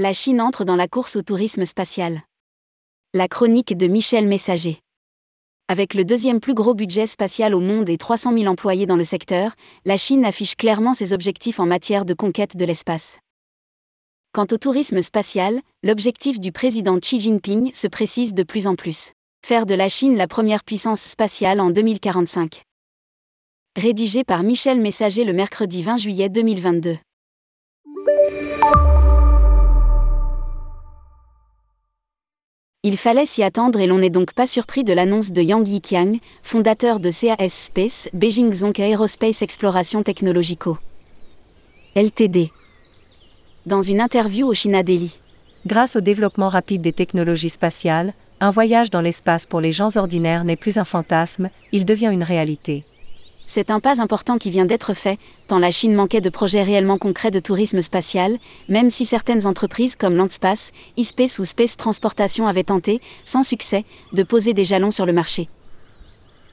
La Chine entre dans la course au tourisme spatial. La chronique de Michel Messager. Avec le deuxième plus gros budget spatial au monde et 300 000 employés dans le secteur, la Chine affiche clairement ses objectifs en matière de conquête de l'espace. Quant au tourisme spatial, l'objectif du président Xi Jinping se précise de plus en plus. Faire de la Chine la première puissance spatiale en 2045. Rédigé par Michel Messager le mercredi 20 juillet 2022. Il fallait s'y attendre et l'on n'est donc pas surpris de l'annonce de Yang Yiqiang, fondateur de CAS Space, Beijing Zhong Aerospace Exploration Technologico. LTD. Dans une interview au China Daily. Grâce au développement rapide des technologies spatiales, un voyage dans l'espace pour les gens ordinaires n'est plus un fantasme, il devient une réalité. C'est un pas important qui vient d'être fait, tant la Chine manquait de projets réellement concrets de tourisme spatial, même si certaines entreprises comme Landspace, eSpace ou Space Transportation avaient tenté, sans succès, de poser des jalons sur le marché.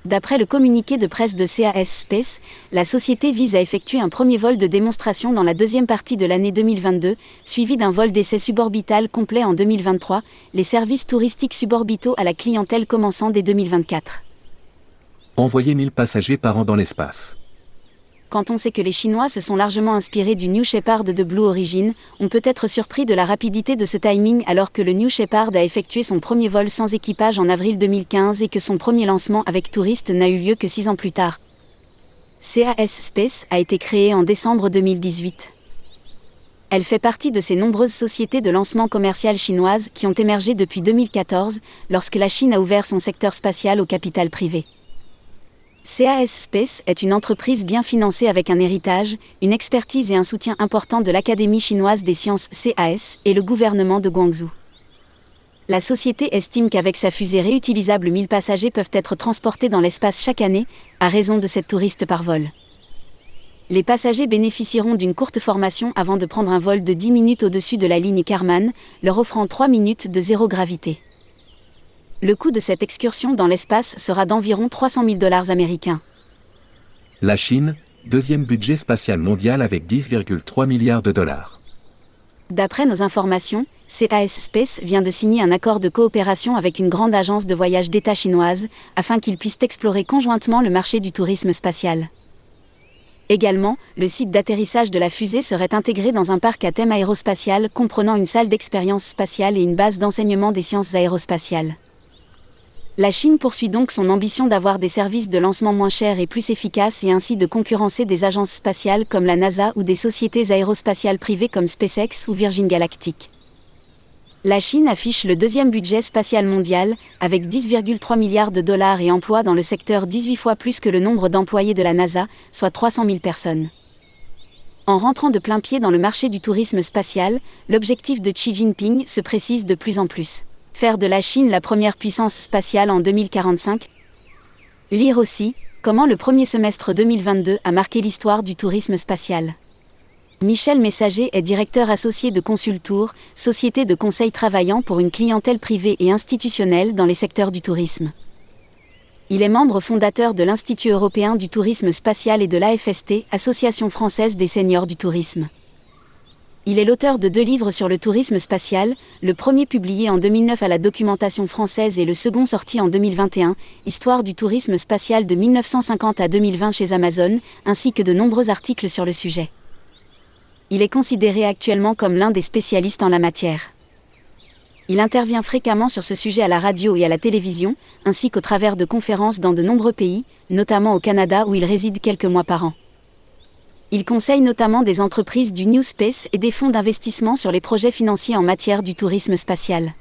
D'après le communiqué de presse de CAS Space, la société vise à effectuer un premier vol de démonstration dans la deuxième partie de l'année 2022, suivi d'un vol d'essai suborbital complet en 2023, les services touristiques suborbitaux à la clientèle commençant dès 2024 envoyer 1000 passagers par an dans l'espace. Quand on sait que les Chinois se sont largement inspirés du New Shepard de Blue Origin, on peut être surpris de la rapidité de ce timing alors que le New Shepard a effectué son premier vol sans équipage en avril 2015 et que son premier lancement avec touristes n'a eu lieu que six ans plus tard. CAS Space a été créée en décembre 2018. Elle fait partie de ces nombreuses sociétés de lancement commercial chinoises qui ont émergé depuis 2014, lorsque la Chine a ouvert son secteur spatial au capital privé. CAS Space est une entreprise bien financée avec un héritage, une expertise et un soutien important de l'Académie chinoise des sciences CAS et le gouvernement de Guangzhou. La société estime qu'avec sa fusée réutilisable 1000 passagers peuvent être transportés dans l'espace chaque année, à raison de 7 touristes par vol. Les passagers bénéficieront d'une courte formation avant de prendre un vol de 10 minutes au-dessus de la ligne Karman, leur offrant 3 minutes de zéro gravité. Le coût de cette excursion dans l'espace sera d'environ 300 000 dollars américains. La Chine, deuxième budget spatial mondial avec 10,3 milliards de dollars. D'après nos informations, CAS Space vient de signer un accord de coopération avec une grande agence de voyage d'État chinoise, afin qu'ils puissent explorer conjointement le marché du tourisme spatial. Également, le site d'atterrissage de la fusée serait intégré dans un parc à thème aérospatial comprenant une salle d'expérience spatiale et une base d'enseignement des sciences aérospatiales. La Chine poursuit donc son ambition d'avoir des services de lancement moins chers et plus efficaces et ainsi de concurrencer des agences spatiales comme la NASA ou des sociétés aérospatiales privées comme SpaceX ou Virgin Galactic. La Chine affiche le deuxième budget spatial mondial, avec 10,3 milliards de dollars et emploie dans le secteur 18 fois plus que le nombre d'employés de la NASA, soit 300 000 personnes. En rentrant de plein pied dans le marché du tourisme spatial, l'objectif de Xi Jinping se précise de plus en plus. Faire de la Chine la première puissance spatiale en 2045 Lire aussi, comment le premier semestre 2022 a marqué l'histoire du tourisme spatial. Michel Messager est directeur associé de Consultour, société de conseil travaillant pour une clientèle privée et institutionnelle dans les secteurs du tourisme. Il est membre fondateur de l'Institut européen du tourisme spatial et de l'AFST, Association française des seniors du tourisme. Il est l'auteur de deux livres sur le tourisme spatial, le premier publié en 2009 à la documentation française et le second sorti en 2021, Histoire du tourisme spatial de 1950 à 2020 chez Amazon, ainsi que de nombreux articles sur le sujet. Il est considéré actuellement comme l'un des spécialistes en la matière. Il intervient fréquemment sur ce sujet à la radio et à la télévision, ainsi qu'au travers de conférences dans de nombreux pays, notamment au Canada où il réside quelques mois par an. Il conseille notamment des entreprises du New Space et des fonds d'investissement sur les projets financiers en matière du tourisme spatial.